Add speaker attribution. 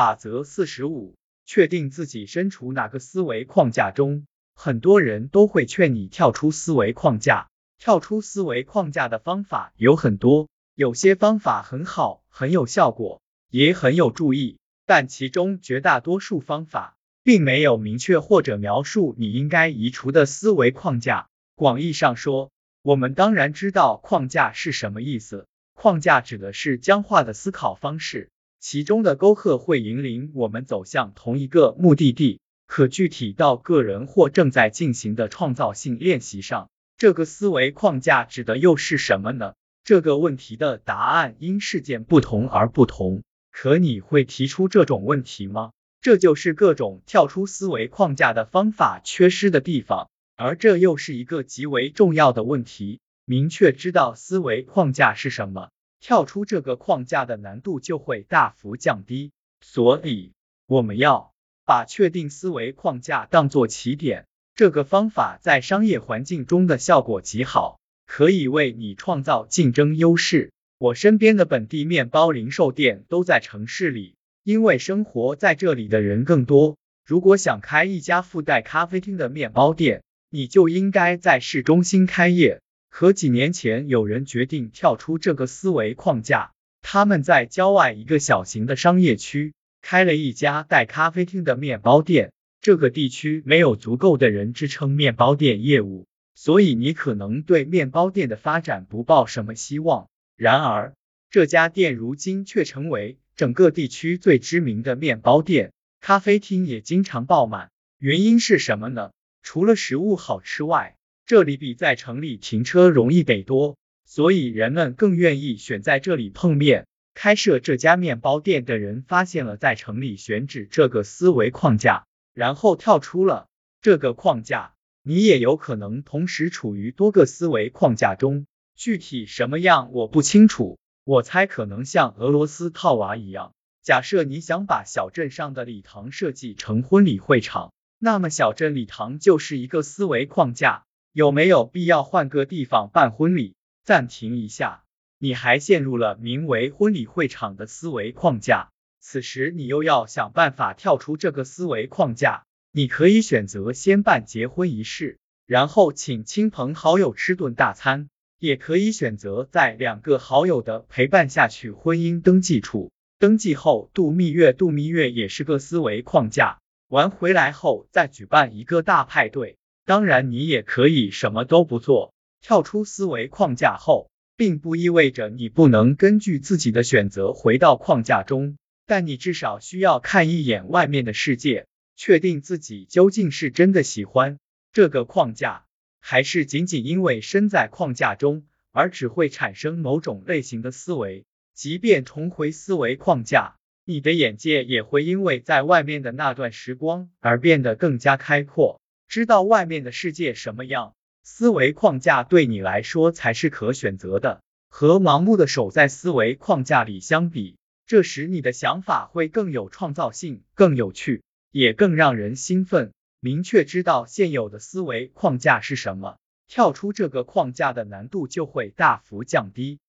Speaker 1: 法则四十五，确定自己身处哪个思维框架中。很多人都会劝你跳出思维框架。跳出思维框架的方法有很多，有些方法很好，很有效果，也很有注意，但其中绝大多数方法并没有明确或者描述你应该移除的思维框架。广义上说，我们当然知道框架是什么意思。框架指的是僵化的思考方式，其中的沟壑会引领我们走向同一个目的地，可具体到个人或正在进行的创造性练习上。这个思维框架指的又是什么呢？这个问题的答案因事件不同而不同。可你会提出这种问题吗？这就是各种跳出思维框架的方法缺失的地方，而这又是一个极为重要的问题。明确知道思维框架是什么，跳出这个框架的难度就会大幅降低。所以，我们要把确定思维框架当做起点。这个方法在商业环境中的效果极好，可以为你创造竞争优势。我身边的本地面包零售店都在城市里，因为生活在这里的人更多。如果想开一家附带咖啡厅的面包店，你就应该在市中心开业。可几年前，有人决定跳出这个思维框架，他们在郊外一个小型的商业区开了一家带咖啡厅的面包店。这个地区没有足够的人支撑面包店业务，所以你可能对面包店的发展不抱什么希望。然而，这家店如今却成为整个地区最知名的面包店，咖啡厅也经常爆满。原因是什么呢？除了食物好吃外，这里比在城里停车容易得多，所以人们更愿意选在这里碰面。开设这家面包店的人发现了在城里选址这个思维框架。然后跳出了这个框架，你也有可能同时处于多个思维框架中。具体什么样我不清楚，我猜可能像俄罗斯套娃一样。假设你想把小镇上的礼堂设计成婚礼会场，那么小镇礼堂就是一个思维框架。有没有必要换个地方办婚礼？暂停一下，你还陷入了名为婚礼会场的思维框架。此时你又要想办法跳出这个思维框架，你可以选择先办结婚仪式，然后请亲朋好友吃顿大餐，也可以选择在两个好友的陪伴下去婚姻登记处登记后度蜜月，度蜜月也是个思维框架，完回来后再举办一个大派对。当然，你也可以什么都不做，跳出思维框架后，并不意味着你不能根据自己的选择回到框架中。但你至少需要看一眼外面的世界，确定自己究竟是真的喜欢这个框架，还是仅仅因为身在框架中而只会产生某种类型的思维。即便重回思维框架，你的眼界也会因为在外面的那段时光而变得更加开阔，知道外面的世界什么样。思维框架对你来说才是可选择的，和盲目的守在思维框架里相比。这时你的想法会更有创造性，更有趣，也更让人兴奋。明确知道现有的思维框架是什么，跳出这个框架的难度就会大幅降低。